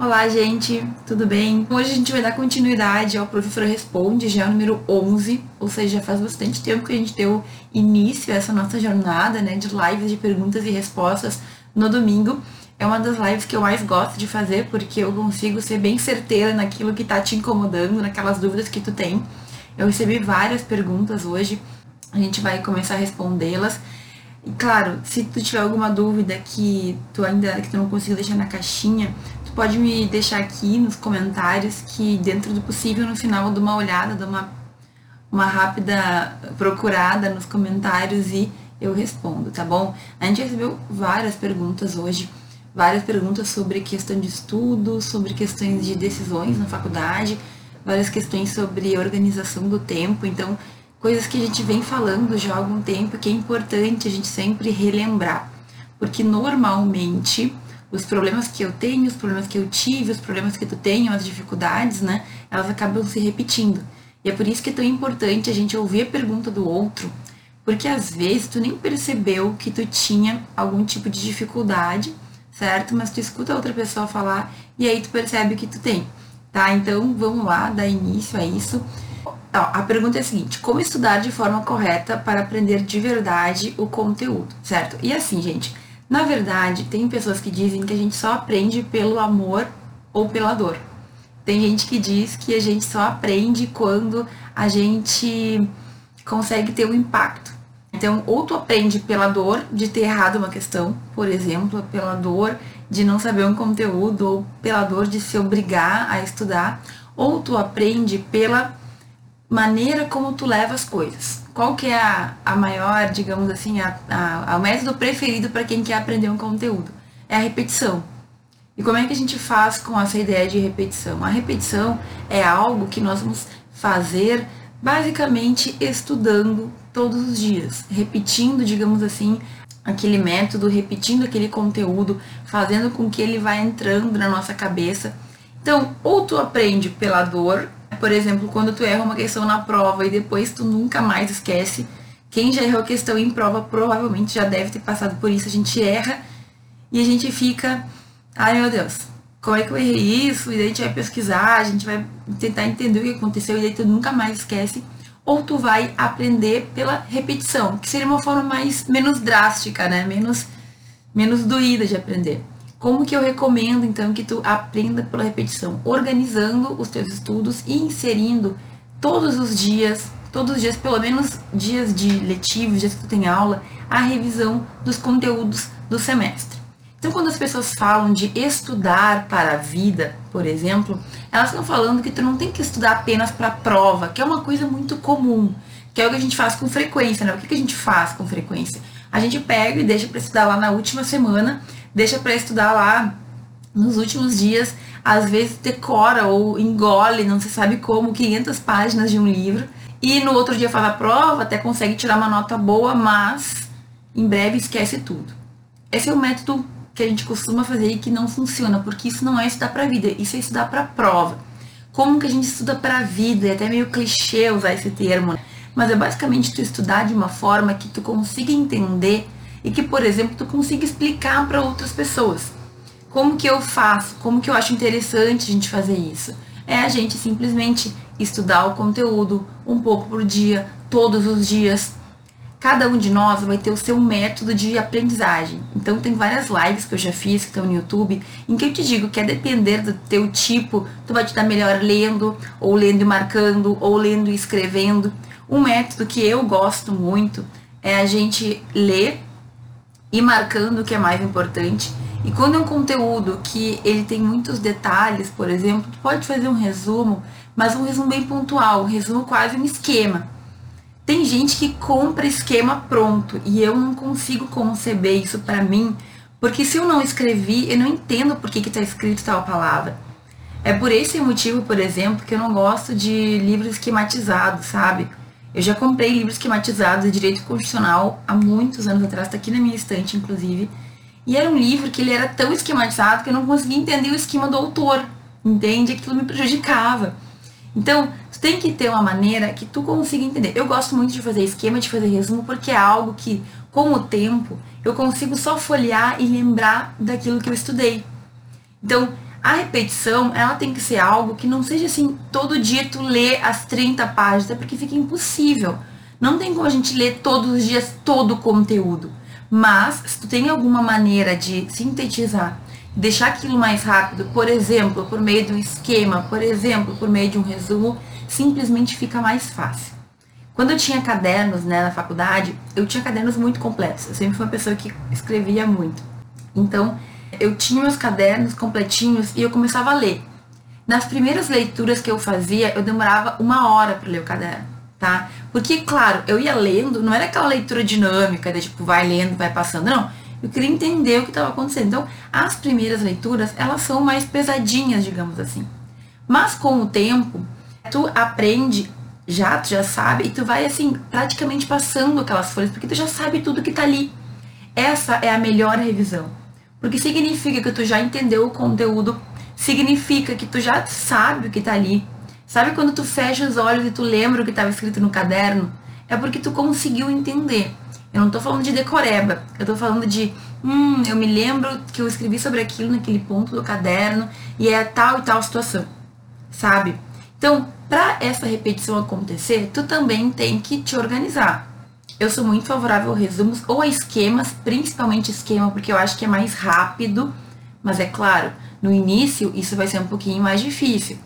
Olá, gente, tudo bem? Hoje a gente vai dar continuidade ao Professor Responde, já é o número 11, ou seja, já faz bastante tempo que a gente deu início a essa nossa jornada né, de lives de perguntas e respostas no domingo. É uma das lives que eu mais gosto de fazer, porque eu consigo ser bem certeira naquilo que está te incomodando, naquelas dúvidas que tu tem. Eu recebi várias perguntas hoje, a gente vai começar a respondê-las. E claro, se tu tiver alguma dúvida que tu ainda que tu não conseguiu deixar na caixinha, pode me deixar aqui nos comentários que dentro do possível no final eu dou uma olhada, dou uma, uma rápida procurada nos comentários e eu respondo, tá bom? A gente recebeu várias perguntas hoje, várias perguntas sobre questão de estudo, sobre questões de decisões na faculdade, várias questões sobre organização do tempo, então coisas que a gente vem falando já há algum tempo que é importante a gente sempre relembrar, porque normalmente os problemas que eu tenho, os problemas que eu tive, os problemas que tu tem, as dificuldades, né? Elas acabam se repetindo. E é por isso que é tão importante a gente ouvir a pergunta do outro, porque às vezes tu nem percebeu que tu tinha algum tipo de dificuldade, certo? Mas tu escuta a outra pessoa falar e aí tu percebe que tu tem, tá? Então vamos lá, dar início a isso. a pergunta é a seguinte: como estudar de forma correta para aprender de verdade o conteúdo, certo? E assim, gente na verdade, tem pessoas que dizem que a gente só aprende pelo amor ou pela dor. Tem gente que diz que a gente só aprende quando a gente consegue ter um impacto. Então, ou tu aprende pela dor de ter errado uma questão, por exemplo, pela dor de não saber um conteúdo, ou pela dor de se obrigar a estudar, ou tu aprende pela maneira como tu leva as coisas qual que é a, a maior, digamos assim, a, a, a método preferido para quem quer aprender um conteúdo? É a repetição. E como é que a gente faz com essa ideia de repetição? A repetição é algo que nós vamos fazer basicamente estudando todos os dias, repetindo, digamos assim, aquele método, repetindo aquele conteúdo, fazendo com que ele vá entrando na nossa cabeça. Então, ou tu aprende pela dor, por exemplo, quando tu erra uma questão na prova e depois tu nunca mais esquece, quem já errou questão em prova provavelmente já deve ter passado por isso. A gente erra e a gente fica, ai meu Deus, como é que eu errei isso? E daí a gente vai pesquisar, a gente vai tentar entender o que aconteceu e daí tu nunca mais esquece. Ou tu vai aprender pela repetição, que seria uma forma mais menos drástica, né? Menos, menos doída de aprender. Como que eu recomendo então que tu aprenda pela repetição, organizando os teus estudos e inserindo todos os dias, todos os dias, pelo menos dias de letivos, dias que tu tem aula, a revisão dos conteúdos do semestre. Então, quando as pessoas falam de estudar para a vida, por exemplo, elas estão falando que tu não tem que estudar apenas para a prova, que é uma coisa muito comum, que é o que a gente faz com frequência, né? O que a gente faz com frequência? A gente pega e deixa para estudar lá na última semana deixa para estudar lá nos últimos dias, às vezes decora ou engole, não se sabe como, 500 páginas de um livro, e no outro dia faz a prova, até consegue tirar uma nota boa, mas em breve esquece tudo. Esse é o método que a gente costuma fazer e que não funciona, porque isso não é estudar para a vida, isso é estudar para a prova. Como que a gente estuda para a vida? É até meio clichê usar esse termo, né? mas é basicamente tu estudar de uma forma que tu consiga entender e que, por exemplo, tu consiga explicar para outras pessoas. Como que eu faço? Como que eu acho interessante a gente fazer isso? É a gente simplesmente estudar o conteúdo um pouco por dia, todos os dias. Cada um de nós vai ter o seu método de aprendizagem. Então tem várias lives que eu já fiz que estão no YouTube, em que eu te digo que a depender do teu tipo, tu vai te dar melhor lendo, ou lendo e marcando, ou lendo e escrevendo. Um método que eu gosto muito é a gente ler e marcando o que é mais importante. E quando é um conteúdo que ele tem muitos detalhes, por exemplo, tu pode fazer um resumo, mas um resumo bem pontual, um resumo quase um esquema. Tem gente que compra esquema pronto e eu não consigo conceber isso para mim, porque se eu não escrevi, eu não entendo por que está escrito tal palavra. É por esse motivo, por exemplo, que eu não gosto de livros esquematizados, sabe? Eu já comprei livros esquematizados de direito constitucional há muitos anos atrás, está aqui na minha estante, inclusive. E era um livro que ele era tão esquematizado que eu não conseguia entender o esquema do autor, entende? Aquilo me prejudicava. Então, tu tem que ter uma maneira que tu consiga entender. Eu gosto muito de fazer esquema, de fazer resumo, porque é algo que, com o tempo, eu consigo só folhear e lembrar daquilo que eu estudei. Então, A repetição, ela tem que ser algo que não seja assim, todo dia tu lê as 30 páginas, porque fica impossível. Não tem como a gente ler todos os dias todo o conteúdo. Mas, se tu tem alguma maneira de sintetizar, deixar aquilo mais rápido, por exemplo, por meio de um esquema, por exemplo, por meio de um resumo, simplesmente fica mais fácil. Quando eu tinha cadernos né, na faculdade, eu tinha cadernos muito completos. Eu sempre fui uma pessoa que escrevia muito. Então, eu tinha meus cadernos completinhos e eu começava a ler. Nas primeiras leituras que eu fazia, eu demorava uma hora para ler o caderno, tá? Porque, claro, eu ia lendo, não era aquela leitura dinâmica, de tipo, vai lendo, vai passando, não. Eu queria entender o que estava acontecendo. Então, as primeiras leituras, elas são mais pesadinhas, digamos assim. Mas com o tempo, tu aprende, já, tu já sabe, e tu vai assim, praticamente passando aquelas folhas, porque tu já sabe tudo que tá ali. Essa é a melhor revisão. Porque significa que tu já entendeu o conteúdo, significa que tu já sabe o que tá ali. Sabe quando tu fecha os olhos e tu lembra o que estava escrito no caderno? É porque tu conseguiu entender. Eu não tô falando de decoreba, eu tô falando de, hum, eu me lembro que eu escrevi sobre aquilo naquele ponto do caderno e é tal e tal situação, sabe? Então, para essa repetição acontecer, tu também tem que te organizar. Eu sou muito favorável a resumos ou a esquemas, principalmente esquema, porque eu acho que é mais rápido. Mas é claro, no início isso vai ser um pouquinho mais difícil,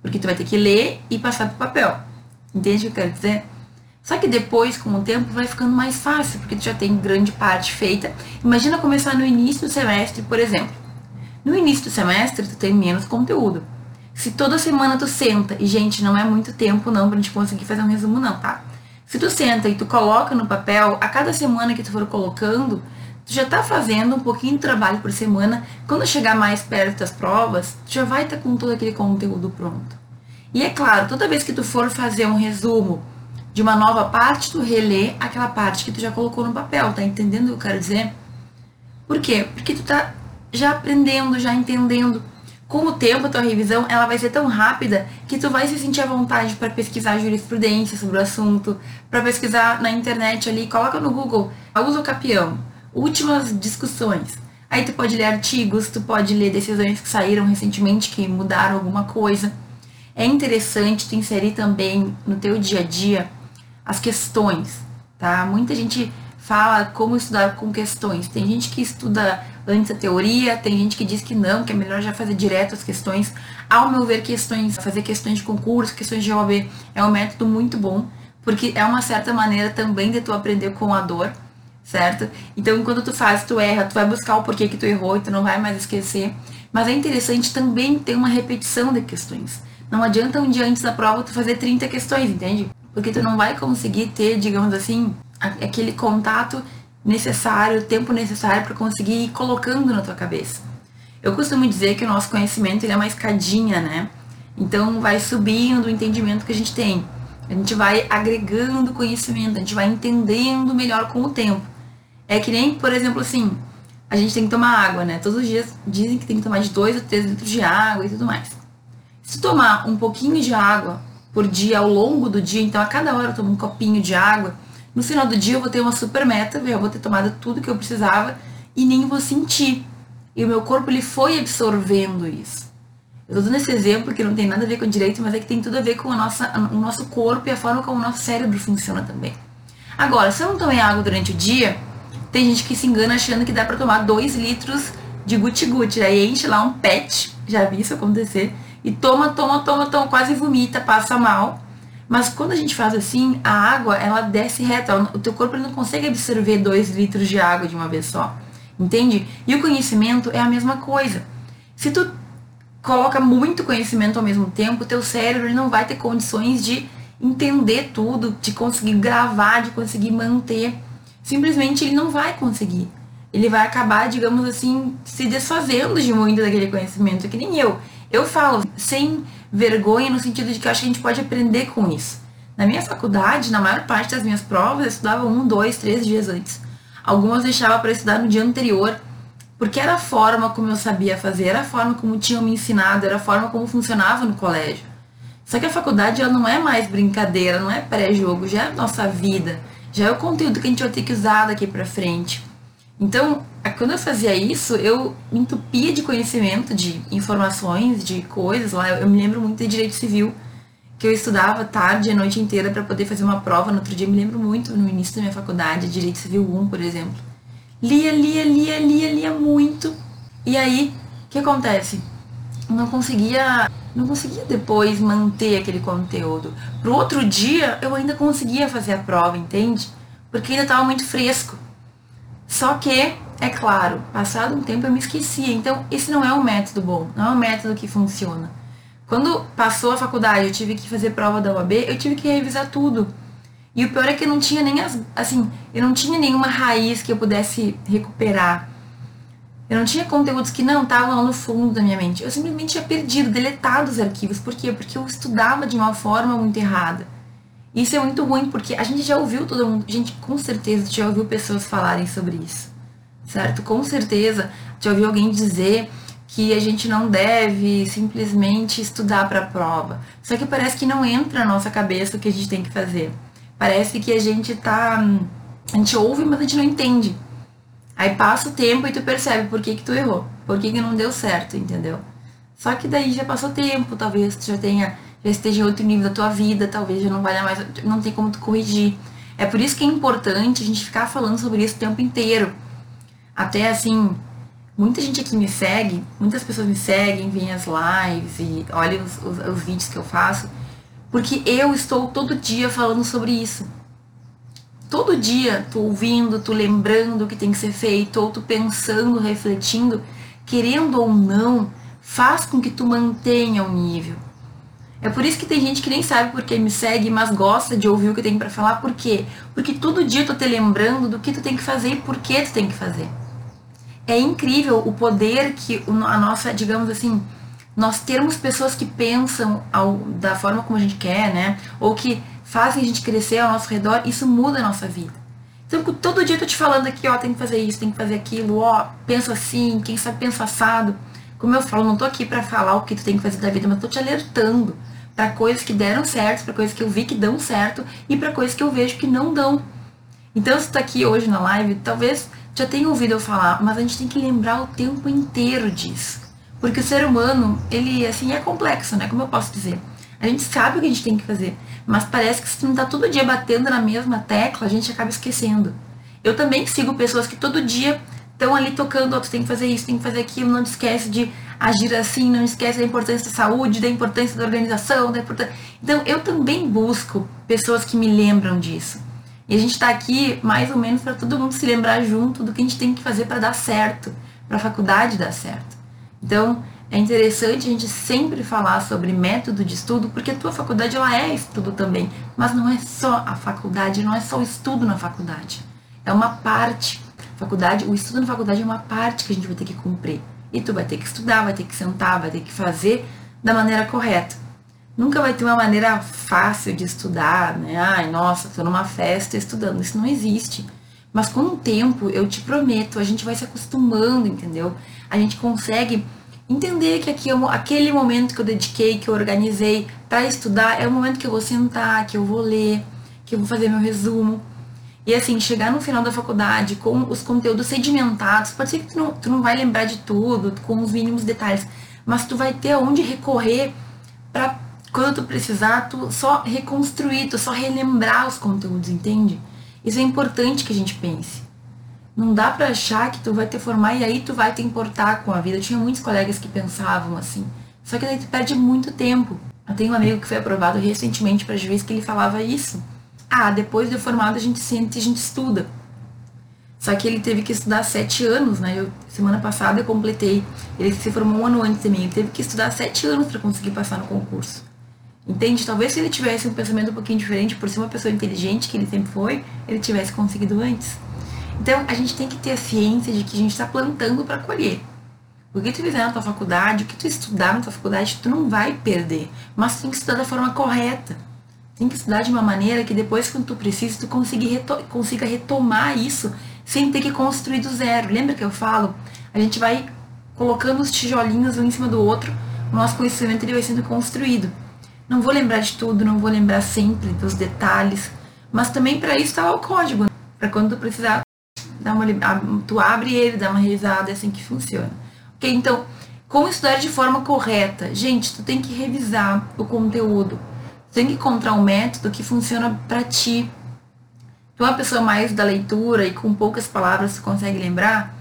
porque tu vai ter que ler e passar pro papel. Entende o que eu quero dizer? Só que depois, com o tempo, vai ficando mais fácil, porque tu já tem grande parte feita. Imagina começar no início do semestre, por exemplo. No início do semestre, tu tem menos conteúdo. Se toda semana tu senta, e gente, não é muito tempo não pra gente conseguir fazer um resumo não, tá? Se tu senta e tu coloca no papel, a cada semana que tu for colocando, tu já tá fazendo um pouquinho de trabalho por semana. Quando chegar mais perto das provas, tu já vai estar tá com todo aquele conteúdo pronto. E é claro, toda vez que tu for fazer um resumo de uma nova parte, tu relê aquela parte que tu já colocou no papel, tá entendendo o que eu quero dizer? Por quê? Porque tu tá já aprendendo, já entendendo com o tempo, a tua revisão ela vai ser tão rápida que tu vai se sentir à vontade para pesquisar jurisprudência sobre o assunto, para pesquisar na internet ali, coloca no Google, uso capião, últimas discussões. Aí tu pode ler artigos, tu pode ler decisões que saíram recentemente que mudaram alguma coisa. É interessante tu inserir também no teu dia a dia as questões, tá? Muita gente fala como estudar com questões. Tem gente que estuda antes a teoria, tem gente que diz que não, que é melhor já fazer direto as questões. Ao meu ver, questões, fazer questões de concurso, questões de OAB é um método muito bom, porque é uma certa maneira também de tu aprender com a dor, certo? Então, quando tu faz, tu erra, tu vai buscar o porquê que tu errou e tu não vai mais esquecer. Mas é interessante também ter uma repetição de questões. Não adianta um dia antes da prova tu fazer 30 questões, entende? Porque tu não vai conseguir ter, digamos assim, aquele contato necessário, o tempo necessário para conseguir ir colocando na tua cabeça. Eu costumo dizer que o nosso conhecimento ele é uma escadinha, né? Então vai subindo o entendimento que a gente tem. A gente vai agregando conhecimento, a gente vai entendendo melhor com o tempo. É que nem, por exemplo, assim, a gente tem que tomar água, né? Todos os dias dizem que tem que tomar de 2 a 3 litros de água e tudo mais. Se tomar um pouquinho de água por dia ao longo do dia, então a cada hora eu tomo um copinho de água, no final do dia eu vou ter uma super meta, eu vou ter tomado tudo que eu precisava e nem vou sentir. E o meu corpo ele foi absorvendo isso. Eu tô dando esse exemplo que não tem nada a ver com direito, mas é que tem tudo a ver com a nossa, o nosso corpo e a forma como o nosso cérebro funciona também. Agora, se eu não tomei água durante o dia, tem gente que se engana achando que dá para tomar 2 litros de guti-guti. Aí enche lá um pet, já vi isso acontecer, e toma, toma, toma, toma, quase vomita, passa mal. Mas quando a gente faz assim, a água, ela desce reta. O teu corpo não consegue absorver 2 litros de água de uma vez só. Entende? E o conhecimento é a mesma coisa. Se tu coloca muito conhecimento ao mesmo tempo, teu cérebro não vai ter condições de entender tudo, de conseguir gravar, de conseguir manter. Simplesmente ele não vai conseguir. Ele vai acabar, digamos assim, se desfazendo de muito daquele conhecimento, que nem eu. Eu falo sem vergonha no sentido de que eu acho que a gente pode aprender com isso. Na minha faculdade, na maior parte das minhas provas, eu estudava um, dois, três dias antes. Algumas deixava para estudar no dia anterior, porque era a forma como eu sabia fazer, era a forma como tinham me ensinado, era a forma como funcionava no colégio. Só que a faculdade ela não é mais brincadeira, não é pré-jogo, já é nossa vida, já é o conteúdo que a gente vai ter que usar daqui para frente. Então, quando eu fazia isso, eu me entupia de conhecimento, de informações, de coisas lá. Eu, me lembro muito de direito civil, que eu estudava tarde, a noite inteira para poder fazer uma prova. No outro dia, me lembro muito, no início da minha faculdade, direito civil 1, por exemplo. Lia, lia, lia, lia, lia muito. E aí, o que acontece? Eu não conseguia, não conseguia depois manter aquele conteúdo. Pro outro dia, eu ainda conseguia fazer a prova, entende? Porque ainda estava muito fresco. Só que, é claro, passado um tempo eu me esquecia. Então, esse não é um método bom, não é um método que funciona. Quando passou a faculdade, eu tive que fazer prova da UAB, eu tive que revisar tudo. E o pior é que eu não tinha nem as, assim, eu não tinha nenhuma raiz que eu pudesse recuperar. Eu não tinha conteúdos que não estavam lá no fundo da minha mente. Eu simplesmente tinha perdido, deletado os arquivos. Por quê? Porque eu estudava de uma forma muito errada. Isso é muito ruim, porque a gente já ouviu todo mundo, gente, com certeza já ouviu pessoas falarem sobre isso, certo? Com certeza já ouviu alguém dizer que a gente não deve simplesmente estudar para a prova. Só que parece que não entra na nossa cabeça o que a gente tem que fazer. Parece que a gente tá. A gente ouve, mas a gente não entende. Aí passa o tempo e tu percebe por que, que tu errou, por que, que não deu certo, entendeu? Só que daí já passou tempo, talvez tu já tenha já esteja em outro nível da tua vida, talvez já não valha mais, não tem como tu corrigir. É por isso que é importante a gente ficar falando sobre isso o tempo inteiro. Até assim, muita gente aqui me segue, muitas pessoas me seguem, veem as lives e olham os, os, os vídeos que eu faço, porque eu estou todo dia falando sobre isso. Todo dia tu ouvindo, tu lembrando o que tem que ser feito, ou tu pensando, refletindo, querendo ou não, faz com que tu mantenha o nível. É por isso que tem gente que nem sabe porque me segue, mas gosta de ouvir o que tem para falar. Por quê? Porque todo dia eu tô te lembrando do que tu tem que fazer e por que tu tem que fazer. É incrível o poder que a nossa, digamos assim, nós termos pessoas que pensam ao, da forma como a gente quer, né? Ou que fazem a gente crescer ao nosso redor, isso muda a nossa vida. Então, todo dia eu tô te falando aqui, ó, tem que fazer isso, tem que fazer aquilo, ó, pensa assim, quem sabe pensa assado. Como eu falo, não tô aqui para falar o que tu tem que fazer da vida, mas tô te alertando para coisas que deram certo, para coisas que eu vi que dão certo e para coisas que eu vejo que não dão. Então, se tá aqui hoje na live, talvez já tenha ouvido eu falar, mas a gente tem que lembrar o tempo inteiro disso. Porque o ser humano, ele assim é complexo, né? Como eu posso dizer? A gente sabe o que a gente tem que fazer, mas parece que se não tá todo dia batendo na mesma tecla, a gente acaba esquecendo. Eu também sigo pessoas que todo dia estão ali tocando, oh, tu tem que fazer isso, tem que fazer aquilo, não esquece de agir assim, não esquece da importância da saúde, da importância da organização, da importância... Então, eu também busco pessoas que me lembram disso. E a gente está aqui mais ou menos para todo mundo se lembrar junto do que a gente tem que fazer para dar certo, para a faculdade dar certo. Então, é interessante a gente sempre falar sobre método de estudo, porque a tua faculdade ela é estudo também, mas não é só a faculdade, não é só o estudo na faculdade. É uma parte Faculdade, o estudo na faculdade é uma parte que a gente vai ter que cumprir. E tu vai ter que estudar, vai ter que sentar, vai ter que fazer da maneira correta. Nunca vai ter uma maneira fácil de estudar, né? Ai, nossa, tô numa festa estudando. Isso não existe. Mas com o tempo, eu te prometo, a gente vai se acostumando, entendeu? A gente consegue entender que aqui, aquele momento que eu dediquei, que eu organizei para estudar, é o momento que eu vou sentar, que eu vou ler, que eu vou fazer meu resumo. E assim, chegar no final da faculdade com os conteúdos sedimentados, pode ser que tu não, tu não vai lembrar de tudo, com os mínimos detalhes, mas tu vai ter aonde recorrer para quando tu precisar, tu só reconstruir, tu só relembrar os conteúdos, entende? Isso é importante que a gente pense. Não dá para achar que tu vai te formar e aí tu vai te importar com a vida. Eu tinha muitos colegas que pensavam assim. Só que daí tu perde muito tempo. Eu tenho um amigo que foi aprovado recentemente para juiz que ele falava isso ah, depois de formado a gente sente, a gente estuda. Só que ele teve que estudar sete anos, né? Eu, semana passada eu completei. Ele se formou um ano antes de mim. Ele teve que estudar sete anos para conseguir passar no concurso. Entende? Talvez se ele tivesse um pensamento um pouquinho diferente, por ser uma pessoa inteligente que ele sempre foi, ele tivesse conseguido antes. Então, a gente tem que ter a ciência de que a gente está plantando para colher. O que tu fizer na tua faculdade, o que tu estudar na tua faculdade, tu não vai perder. Mas tu tem que estudar da forma correta. Tem que estudar de uma maneira que depois, quando tu precisa, tu consiga, reto consiga retomar isso sem ter que construir do zero. Lembra que eu falo? A gente vai colocando os tijolinhos um em cima do outro, o nosso conhecimento ele vai sendo construído. Não vou lembrar de tudo, não vou lembrar sempre dos detalhes, mas também para isso está o código, para quando tu precisar dá uma, tu abre ele, dá uma revisada, é assim que funciona. Ok? Então, como estudar de forma correta? Gente, tu tem que revisar o conteúdo. Tem que encontrar um método que funciona para ti. Tu é uma pessoa mais da leitura e com poucas palavras tu consegue lembrar,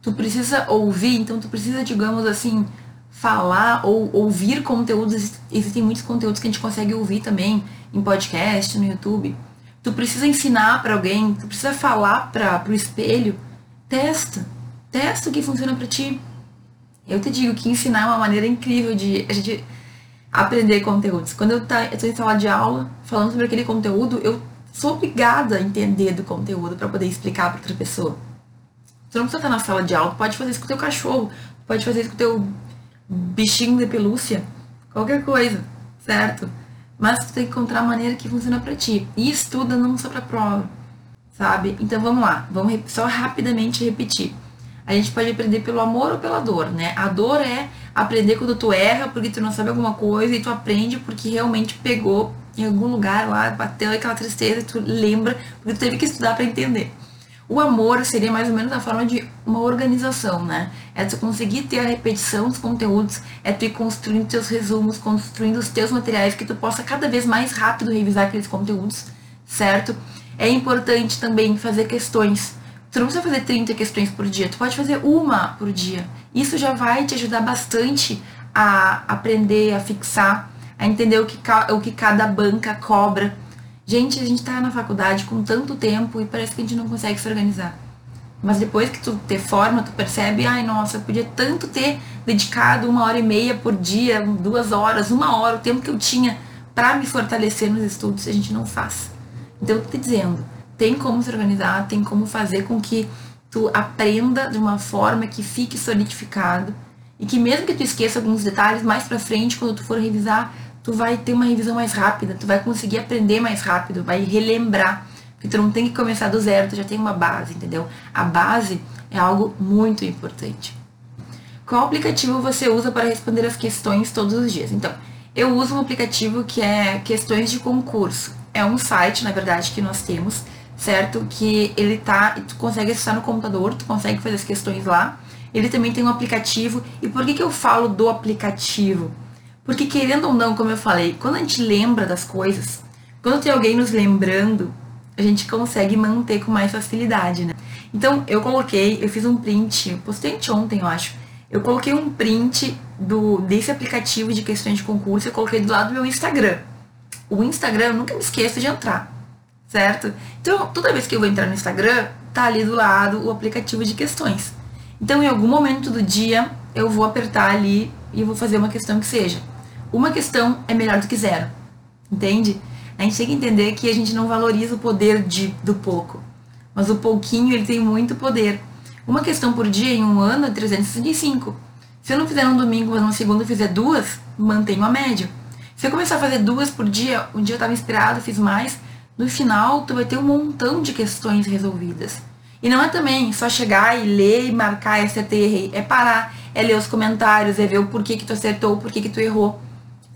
tu precisa ouvir, então tu precisa, digamos assim, falar ou ouvir conteúdos. Existem muitos conteúdos que a gente consegue ouvir também em podcast, no YouTube. Tu precisa ensinar para alguém, tu precisa falar para o espelho. Testa. Testa o que funciona para ti. Eu te digo que ensinar é uma maneira incrível de a gente aprender conteúdos. Quando eu tá, estou em sala de aula falando sobre aquele conteúdo, eu sou obrigada a entender do conteúdo para poder explicar para outra pessoa. Tu não precisa estar na sala de aula, pode fazer isso com o teu cachorro, pode fazer isso com o teu bichinho de pelúcia, qualquer coisa, certo? Mas tu tem que encontrar a maneira que funciona para ti. E estuda não só para prova, sabe? Então vamos lá, vamos só rapidamente repetir. A gente pode aprender pelo amor ou pela dor, né? A dor é aprender quando tu erra porque tu não sabe alguma coisa e tu aprende porque realmente pegou em algum lugar lá, bateu aquela tristeza e tu lembra porque tu teve que estudar para entender. O amor seria mais ou menos a forma de uma organização, né? É tu conseguir ter a repetição dos conteúdos, é tu ir construindo teus resumos, construindo os teus materiais que tu possa cada vez mais rápido revisar aqueles conteúdos, certo? É importante também fazer questões Tu não precisa fazer 30 questões por dia, tu pode fazer uma por dia. Isso já vai te ajudar bastante a aprender, a fixar, a entender o que, o que cada banca cobra. Gente, a gente tá na faculdade com tanto tempo e parece que a gente não consegue se organizar. Mas depois que tu te forma, tu percebe, ai nossa, eu podia tanto ter dedicado uma hora e meia por dia, duas horas, uma hora, o tempo que eu tinha para me fortalecer nos estudos, a gente não faz. Então, eu tô te dizendo, tem como se organizar, tem como fazer com que tu aprenda de uma forma que fique solidificado e que mesmo que tu esqueça alguns detalhes mais para frente, quando tu for revisar, tu vai ter uma revisão mais rápida, tu vai conseguir aprender mais rápido, vai relembrar, porque tu não tem que começar do zero, tu já tem uma base, entendeu? A base é algo muito importante. Qual aplicativo você usa para responder as questões todos os dias? Então, eu uso um aplicativo que é Questões de Concurso. É um site, na verdade, que nós temos certo? Que ele tá, tu consegue acessar no computador, tu consegue fazer as questões lá. Ele também tem um aplicativo. E por que, que eu falo do aplicativo? Porque querendo ou não, como eu falei, quando a gente lembra das coisas, quando tem alguém nos lembrando, a gente consegue manter com mais facilidade, né? Então eu coloquei, eu fiz um print, postei ontem, eu acho. Eu coloquei um print do, desse aplicativo de questões de concurso, eu coloquei do lado do meu Instagram. O Instagram, eu nunca me esqueço de entrar certo? Então, toda vez que eu vou entrar no Instagram, tá ali do lado o aplicativo de questões. Então, em algum momento do dia, eu vou apertar ali e vou fazer uma questão que seja. Uma questão é melhor do que zero, entende? A gente tem que entender que a gente não valoriza o poder de, do pouco, mas o pouquinho ele tem muito poder. Uma questão por dia em um ano é 365. Se eu não fizer no domingo, mas segundo eu fizer duas, mantenho a média. Se eu começar a fazer duas por dia, um dia eu estava inspirado, fiz mais, no final tu vai ter um montão de questões resolvidas. E não é também só chegar e ler e marcar acertei e errei. É parar, é ler os comentários, é ver o porquê que tu acertou, o porquê que tu errou.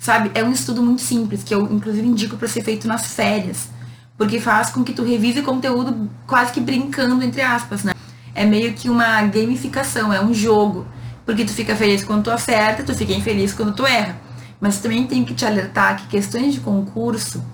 Sabe? É um estudo muito simples, que eu inclusive indico para ser feito nas férias. Porque faz com que tu revise conteúdo quase que brincando, entre aspas, né? É meio que uma gamificação, é um jogo. Porque tu fica feliz quando tu acerta, tu fica infeliz quando tu erra. Mas também tem que te alertar que questões de concurso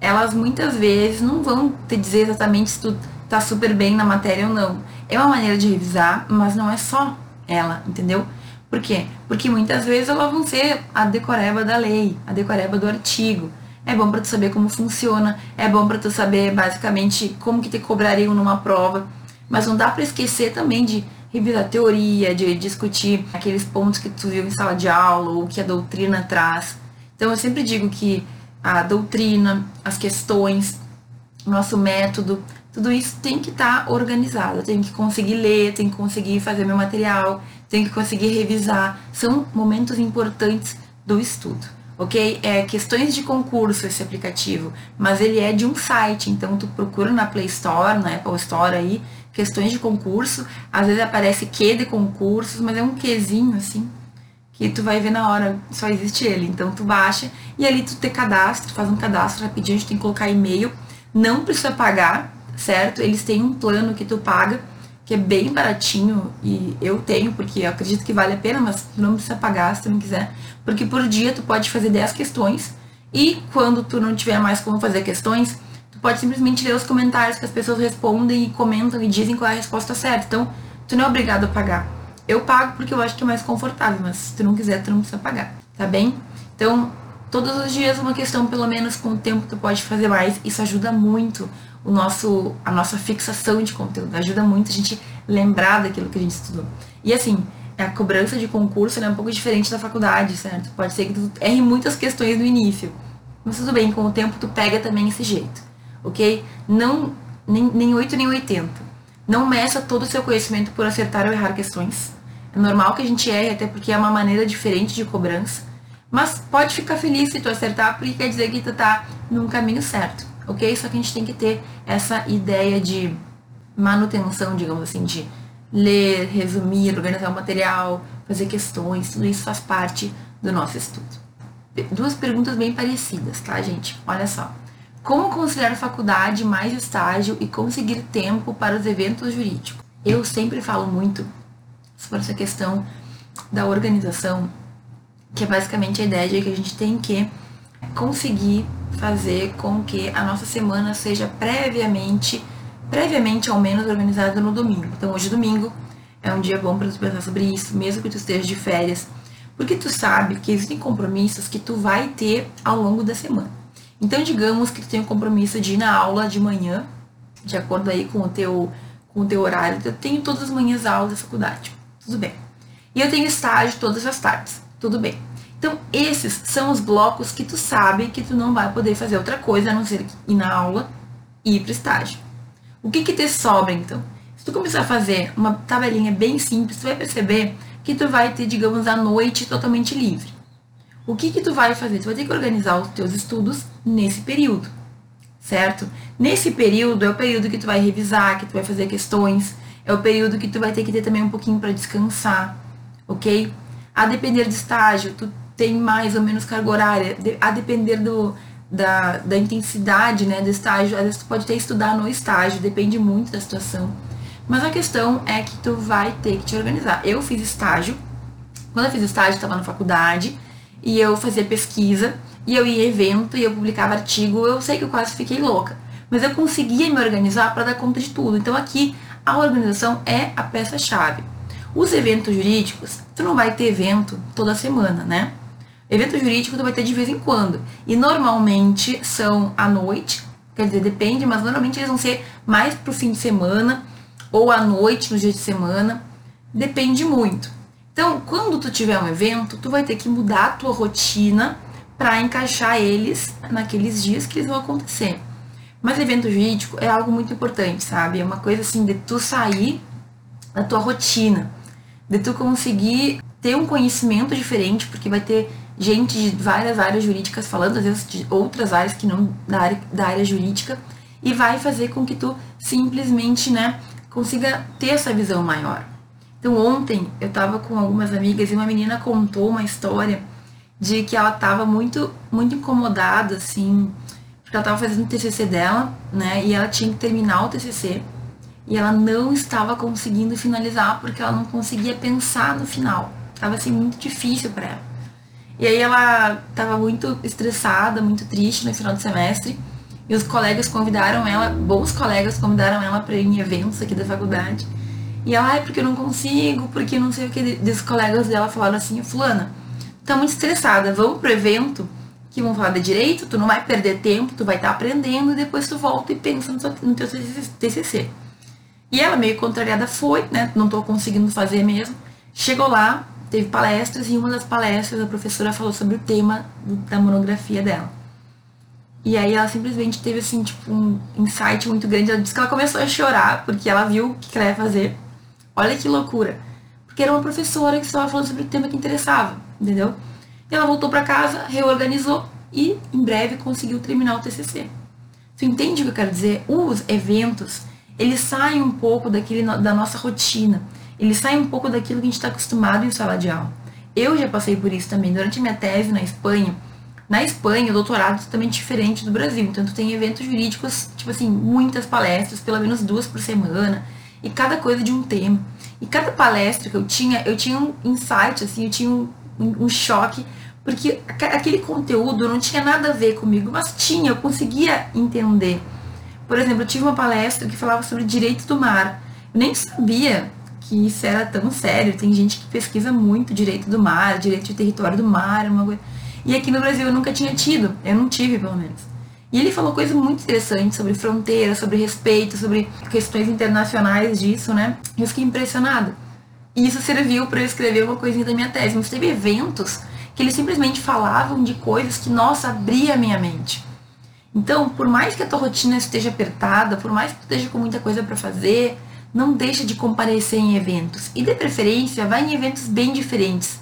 elas muitas vezes não vão te dizer exatamente se tu tá super bem na matéria ou não. É uma maneira de revisar, mas não é só ela, entendeu? Por quê? Porque muitas vezes elas vão ser a decoreba da lei, a decoreba do artigo. É bom para tu saber como funciona, é bom para tu saber basicamente como que te cobrariam numa prova, mas não dá para esquecer também de revisar teoria, de discutir aqueles pontos que tu viu em sala de aula ou que a doutrina traz. Então eu sempre digo que a doutrina, as questões, nosso método, tudo isso tem que estar tá organizado. Eu tenho que conseguir ler, tenho que conseguir fazer meu material, tenho que conseguir revisar. São momentos importantes do estudo, ok? É questões de concurso esse aplicativo, mas ele é de um site, então tu procura na Play Store, na Apple Store aí, questões de concurso. Às vezes aparece que de concursos, mas é um quezinho assim que tu vai ver na hora, só existe ele. Então tu baixa e ali tu te cadastra, faz um cadastro rapidinho, a gente tem que colocar e-mail, não precisa pagar, certo? Eles têm um plano que tu paga que é bem baratinho e eu tenho porque eu acredito que vale a pena, mas tu não precisa pagar se tu não quiser, porque por dia tu pode fazer 10 questões e quando tu não tiver mais como fazer questões, tu pode simplesmente ler os comentários que as pessoas respondem e comentam e dizem qual é a resposta certa. Então, tu não é obrigado a pagar. Eu pago porque eu acho que é mais confortável, mas se tu não quiser, tu não precisa pagar, tá bem? Então, todos os dias uma questão, pelo menos com o tempo tu pode fazer mais. Isso ajuda muito o nosso, a nossa fixação de conteúdo, ajuda muito a gente lembrar daquilo que a gente estudou. E assim, a cobrança de concurso é um pouco diferente da faculdade, certo? Pode ser que tu erre muitas questões no início, mas tudo bem, com o tempo tu pega também esse jeito, ok? Não, nem, nem 8 nem 80. Não meça todo o seu conhecimento por acertar ou errar questões. É normal que a gente erre, até porque é uma maneira diferente de cobrança. Mas pode ficar feliz se tu acertar, porque quer dizer que tu tá num caminho certo, ok? Só que a gente tem que ter essa ideia de manutenção, digamos assim, de ler, resumir, organizar o material, fazer questões, tudo isso faz parte do nosso estudo. Duas perguntas bem parecidas, tá, gente? Olha só. Como conciliar faculdade mais estágio e conseguir tempo para os eventos jurídicos? Eu sempre falo muito sobre essa questão da organização, que é basicamente a ideia de que a gente tem que conseguir fazer com que a nossa semana seja previamente, previamente ao menos organizada no domingo. Então hoje domingo é um dia bom para tu pensar sobre isso, mesmo que tu esteja de férias, porque tu sabe que existem compromissos que tu vai ter ao longo da semana. Então digamos que tu tem um compromisso de ir na aula de manhã, de acordo aí com o teu com o teu horário, eu tenho todas as manhãs aulas da faculdade tudo bem. E eu tenho estágio todas as tardes, tudo bem. Então, esses são os blocos que tu sabe que tu não vai poder fazer outra coisa a não ser ir na aula e ir para estágio. O que que te sobra, então? Se tu começar a fazer uma tabelinha bem simples, tu vai perceber que tu vai ter, digamos, a noite totalmente livre. O que que tu vai fazer? Tu vai ter que organizar os teus estudos nesse período, certo? Nesse período é o período que tu vai revisar, que tu vai fazer questões, é o período que tu vai ter que ter também um pouquinho para descansar, ok? A depender do estágio, tu tem mais ou menos carga horária, a depender do, da, da intensidade né, do estágio, às vezes tu pode que estudar no estágio, depende muito da situação. Mas a questão é que tu vai ter que te organizar. Eu fiz estágio, quando eu fiz estágio, estava na faculdade, e eu fazia pesquisa, e eu ia evento, e eu publicava artigo, eu sei que eu quase fiquei louca. Mas eu conseguia me organizar para dar conta de tudo. Então aqui a organização é a peça-chave. Os eventos jurídicos, tu não vai ter evento toda semana, né? Evento jurídico tu vai ter de vez em quando. E normalmente são à noite, quer dizer, depende, mas normalmente eles vão ser mais pro fim de semana ou à noite, no dia de semana. Depende muito. Então, quando tu tiver um evento, tu vai ter que mudar a tua rotina para encaixar eles naqueles dias que eles vão acontecer. Mas evento jurídico é algo muito importante, sabe? É uma coisa assim de tu sair da tua rotina, de tu conseguir ter um conhecimento diferente, porque vai ter gente de várias áreas jurídicas falando, às vezes de outras áreas que não da área, da área jurídica, e vai fazer com que tu simplesmente, né, consiga ter essa visão maior. Então ontem eu estava com algumas amigas e uma menina contou uma história de que ela estava muito muito incomodada assim ela estava fazendo o TCC dela, né? E ela tinha que terminar o TCC. E ela não estava conseguindo finalizar porque ela não conseguia pensar no final. Tava assim muito difícil para ela. E aí ela estava muito estressada, muito triste no final do semestre. E os colegas convidaram ela, bons colegas convidaram ela para ir em eventos aqui da faculdade. E ela, é porque eu não consigo, porque não sei o que. Os colegas dela falaram assim, fulana, tá muito estressada, vamos pro evento que vão falar de direito, tu não vai perder tempo, tu vai estar tá aprendendo e depois tu volta e pensa no, no teu TCC. E ela meio contrariada foi, né, não tô conseguindo fazer mesmo. Chegou lá, teve palestras e uma das palestras a professora falou sobre o tema da monografia dela. E aí ela simplesmente teve assim, tipo, um insight muito grande. Ela disse que ela começou a chorar porque ela viu o que ela ia fazer. Olha que loucura. Porque era uma professora que estava falando sobre o tema que interessava, entendeu? Ela voltou para casa, reorganizou e em breve conseguiu terminar o TCC. Tu entende o que eu quero dizer? Os eventos, eles saem um pouco daquele, da nossa rotina. Eles saem um pouco daquilo que a gente está acostumado em sala de aula. Eu já passei por isso também. Durante minha tese na Espanha, na Espanha, o doutorado é totalmente diferente do Brasil. Então, tu tem eventos jurídicos, tipo assim, muitas palestras, pelo menos duas por semana. e cada coisa de um tema. E cada palestra que eu tinha, eu tinha um insight, assim, eu tinha um, um, choque, porque aquele conteúdo não tinha nada a ver comigo, mas tinha, eu conseguia entender. Por exemplo, eu tive uma palestra que falava sobre direito do mar. Eu nem sabia que isso era tão sério. Tem gente que pesquisa muito direito do mar, direito de território do mar, uma coisa. E aqui no Brasil eu nunca tinha tido, eu não tive pelo menos. E ele falou coisas muito interessantes sobre fronteira, sobre respeito, sobre questões internacionais disso, né? Eu fiquei impressionada. E isso serviu para eu escrever uma coisinha da minha tese. Mas teve eventos que eles simplesmente falavam de coisas que, nossa, abria a minha mente. Então, por mais que a tua rotina esteja apertada, por mais que tu esteja com muita coisa para fazer, não deixa de comparecer em eventos. E de preferência, vai em eventos bem diferentes.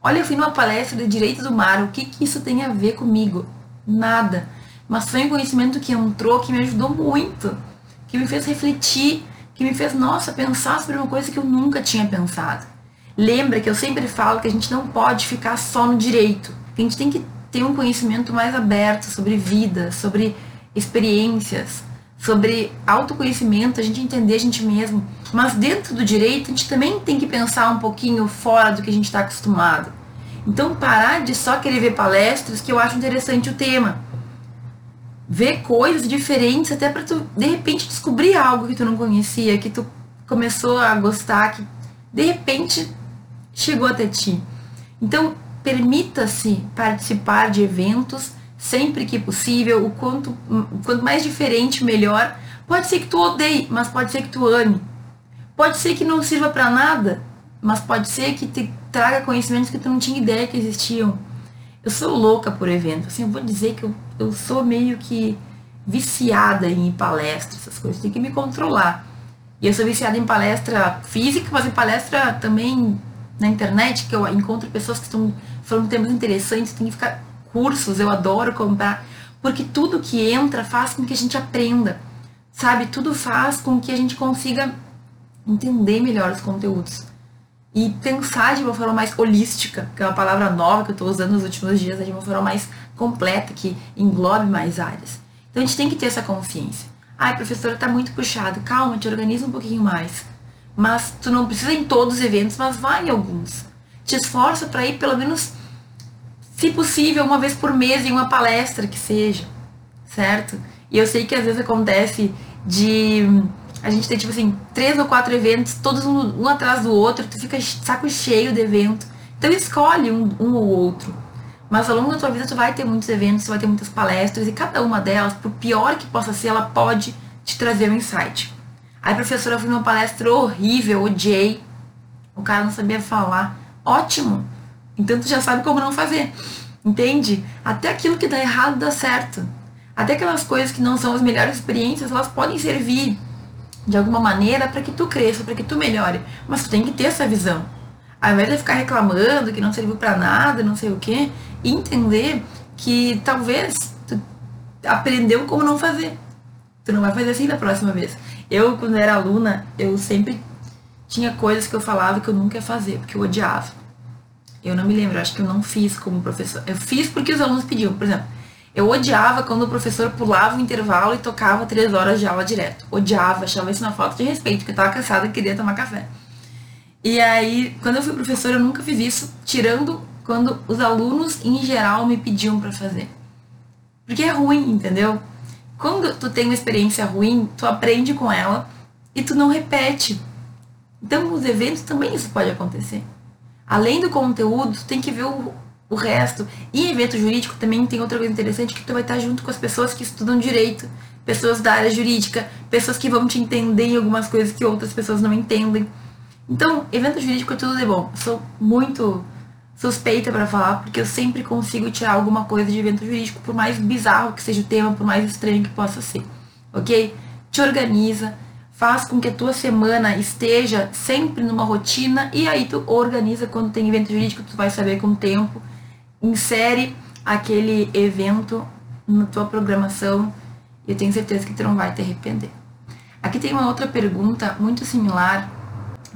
Olha, eu fui numa palestra de Direito do Mar, o que, que isso tem a ver comigo? Nada. Mas foi um conhecimento que entrou, que me ajudou muito, que me fez refletir, que me fez, nossa, pensar sobre uma coisa que eu nunca tinha pensado. Lembra que eu sempre falo que a gente não pode ficar só no direito. A gente tem que ter um conhecimento mais aberto sobre vida, sobre experiências, sobre autoconhecimento, a gente entender a gente mesmo. Mas dentro do direito, a gente também tem que pensar um pouquinho fora do que a gente está acostumado. Então, parar de só querer ver palestras, que eu acho interessante o tema. Ver coisas diferentes, até para tu, de repente, descobrir algo que tu não conhecia, que tu começou a gostar, que de repente chegou até ti. Então, permita-se participar de eventos sempre que possível, o quanto, quanto mais diferente, melhor. Pode ser que tu odeie, mas pode ser que tu ame. Pode ser que não sirva para nada, mas pode ser que te traga conhecimentos que tu não tinha ideia que existiam. Eu sou louca por evento, assim, eu vou dizer que eu, eu sou meio que viciada em palestras, essas coisas, tem que me controlar. E eu sou viciada em palestra física, mas em palestra também na internet, que eu encontro pessoas que estão falando temas interessantes, tem que ficar cursos, eu adoro comprar, porque tudo que entra faz com que a gente aprenda, sabe? Tudo faz com que a gente consiga entender melhor os conteúdos e pensar de uma forma mais holística, que é uma palavra nova que eu estou usando nos últimos dias, de uma forma mais completa, que englobe mais áreas. Então a gente tem que ter essa consciência. Ai, professora, está muito puxado. Calma, te organiza um pouquinho mais. Mas tu não precisa em todos os eventos, mas vai em alguns. Te esforça para ir pelo menos se possível, uma vez por mês em uma palestra que seja, certo? E eu sei que às vezes acontece de a gente ter, tipo assim, três ou quatro eventos, todos um, um atrás do outro, tu fica saco cheio de evento. Então escolhe um, um ou outro. Mas ao longo da tua vida tu vai ter muitos eventos, tu vai ter muitas palestras, e cada uma delas, por pior que possa ser, ela pode te trazer um insight. Aí professora foi numa palestra horrível, odiei. O cara não sabia falar. Ótimo! Então tu já sabe como não fazer. Entende? Até aquilo que dá errado dá certo. Até aquelas coisas que não são as melhores experiências, elas podem servir de alguma maneira para que tu cresça, para que tu melhore. Mas tu tem que ter essa visão. Ao invés de ficar reclamando que não serviu para nada, não sei o quê, entender que talvez tu aprendeu como não fazer. Tu não vai fazer assim da próxima vez. Eu, quando era aluna, eu sempre tinha coisas que eu falava que eu nunca ia fazer, porque eu odiava. Eu não me lembro, acho que eu não fiz como professor. Eu fiz porque os alunos pediam. Por exemplo, eu odiava quando o professor pulava o intervalo e tocava três horas de aula direto. Odiava, achava isso uma falta de respeito, porque eu tava cansada e queria tomar café. E aí, quando eu fui professora, eu nunca fiz isso, tirando quando os alunos em geral me pediam para fazer. Porque é ruim, entendeu? Quando tu tem uma experiência ruim, tu aprende com ela e tu não repete. Então, nos eventos também isso pode acontecer além do conteúdo, tu tem que ver o, o resto. E evento jurídico também tem outra coisa interessante que tu vai estar junto com as pessoas que estudam direito, pessoas da área jurídica, pessoas que vão te entender em algumas coisas que outras pessoas não entendem. Então, evento jurídico é tudo de bom. Sou muito suspeita para falar, porque eu sempre consigo tirar alguma coisa de evento jurídico, por mais bizarro que seja o tema, por mais estranho que possa ser. Ok? Te organiza, faz com que a tua semana esteja sempre numa rotina e aí tu organiza quando tem evento jurídico, tu vai saber com o tempo, insere aquele evento na tua programação e eu tenho certeza que tu não vai te arrepender. Aqui tem uma outra pergunta muito similar,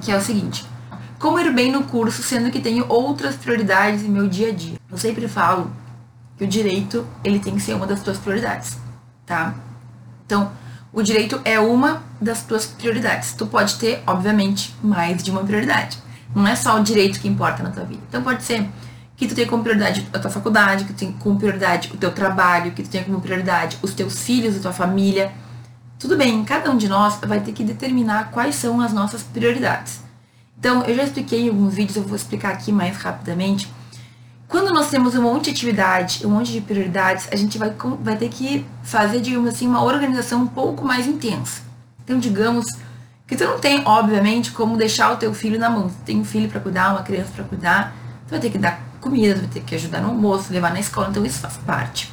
que é o seguinte: como ir bem no curso sendo que tenho outras prioridades em meu dia a dia? Eu sempre falo que o direito, ele tem que ser uma das tuas prioridades, tá? Então, O direito é uma das tuas prioridades. Tu pode ter, obviamente, mais de uma prioridade. Não é só o direito que importa na tua vida. Então pode ser que tu tenha como prioridade a tua faculdade, que tu tenha como prioridade o teu trabalho, que tu tenha como prioridade os teus filhos, a tua família. Tudo bem, cada um de nós vai ter que determinar quais são as nossas prioridades. Então, eu já expliquei em alguns vídeos, eu vou explicar aqui mais rapidamente. Quando nós temos um monte de atividade, um monte de prioridades, a gente vai, vai ter que fazer, digamos assim, uma organização um pouco mais intensa. Então, digamos que tu não tem, obviamente, como deixar o teu filho na mão. Tu tem um filho para cuidar, uma criança para cuidar, tu vai ter que dar comida, tu vai ter que ajudar no almoço, levar na escola, então isso faz parte.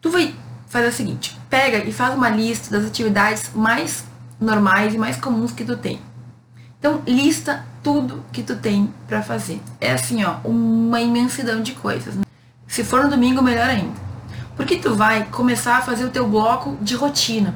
Tu vai fazer o seguinte, pega e faz uma lista das atividades mais normais e mais comuns que tu tem. Então, lista tudo que tu tem para fazer. É assim, ó, uma imensidão de coisas. Né? Se for no domingo, melhor ainda. Porque tu vai começar a fazer o teu bloco de rotina.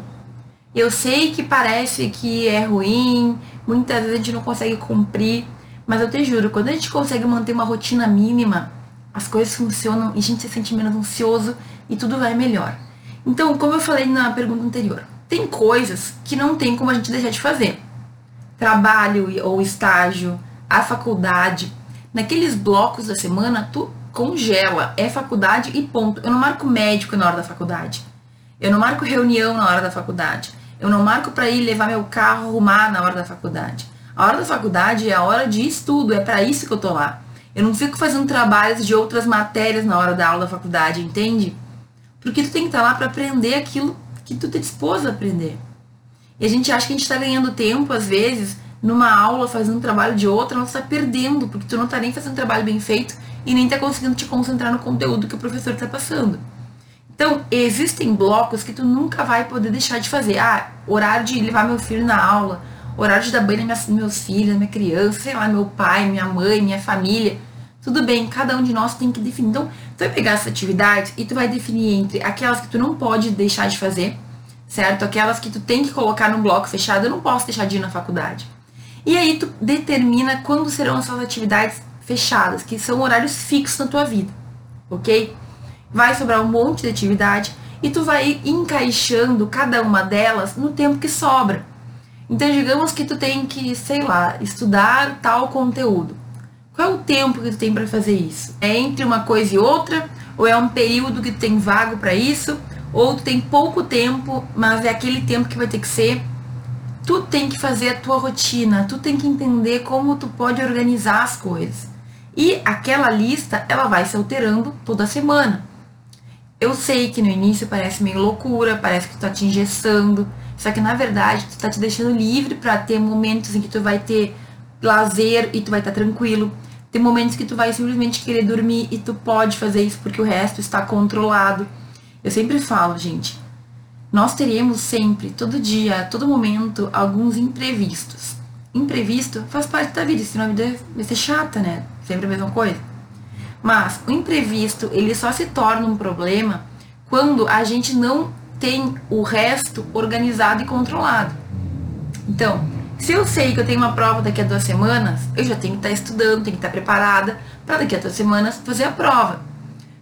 Eu sei que parece que é ruim, muitas vezes a gente não consegue cumprir, mas eu te juro, quando a gente consegue manter uma rotina mínima, as coisas funcionam e a gente se sente menos ansioso e tudo vai melhor. Então, como eu falei na pergunta anterior, tem coisas que não tem como a gente deixar de fazer trabalho ou estágio, a faculdade, naqueles blocos da semana, tu congela, é faculdade e ponto. Eu não marco médico na hora da faculdade. Eu não marco reunião na hora da faculdade. Eu não marco para ir levar meu carro arrumar na hora da faculdade. A hora da faculdade é a hora de estudo, é para isso que eu tô lá. Eu não fico fazendo trabalhos de outras matérias na hora da aula da faculdade, entende? Porque tu tem que estar tá lá para aprender aquilo que tu te dispôs a aprender. E a gente acha que a gente está ganhando tempo, às vezes, numa aula, fazendo um trabalho de outra, nós está perdendo, porque tu não está nem fazendo um trabalho bem feito e nem está conseguindo te concentrar no conteúdo que o professor está passando. Então, existem blocos que tu nunca vai poder deixar de fazer. Ah, horário de levar meu filho na aula, horário de dar banho nos meus filhos, minha criança, sei lá, meu pai, minha mãe, minha família. Tudo bem, cada um de nós tem que definir. Então, tu vai pegar essa atividade e tu vai definir entre aquelas que tu não pode deixar de fazer, certo? Aquelas que tu tem que colocar num bloco fechado, eu não posso deixar de ir na faculdade. E aí tu determina quando serão as suas atividades fechadas, que são horários fixos na tua vida, ok? Vai sobrar um monte de atividade e tu vai encaixando cada uma delas no tempo que sobra. Então, digamos que tu tem que, sei lá, estudar tal conteúdo. Qual é o tempo que tu tem para fazer isso? É entre uma coisa e outra? Ou é um período que tu tem vago para isso? ou tu tem pouco tempo, mas é aquele tempo que vai ter que ser. Tu tem que fazer a tua rotina, tu tem que entender como tu pode organizar as coisas. E aquela lista, ela vai se alterando toda semana. Eu sei que no início parece meio loucura, parece que tu tá te engessando, só que na verdade tu tá te deixando livre para ter momentos em que tu vai ter lazer e tu vai estar tá tranquilo. Tem momentos que tu vai simplesmente querer dormir e tu pode fazer isso porque o resto está controlado. Eu sempre falo, gente, nós teremos sempre, todo dia, todo momento, alguns imprevistos. Imprevisto faz parte da vida, senão a vida vai ser chata, né? Sempre a mesma coisa. Mas o imprevisto, ele só se torna um problema quando a gente não tem o resto organizado e controlado. Então, se eu sei que eu tenho uma prova daqui a duas semanas, eu já tenho que estar estudando, tenho que estar preparada para daqui a duas semanas fazer a prova.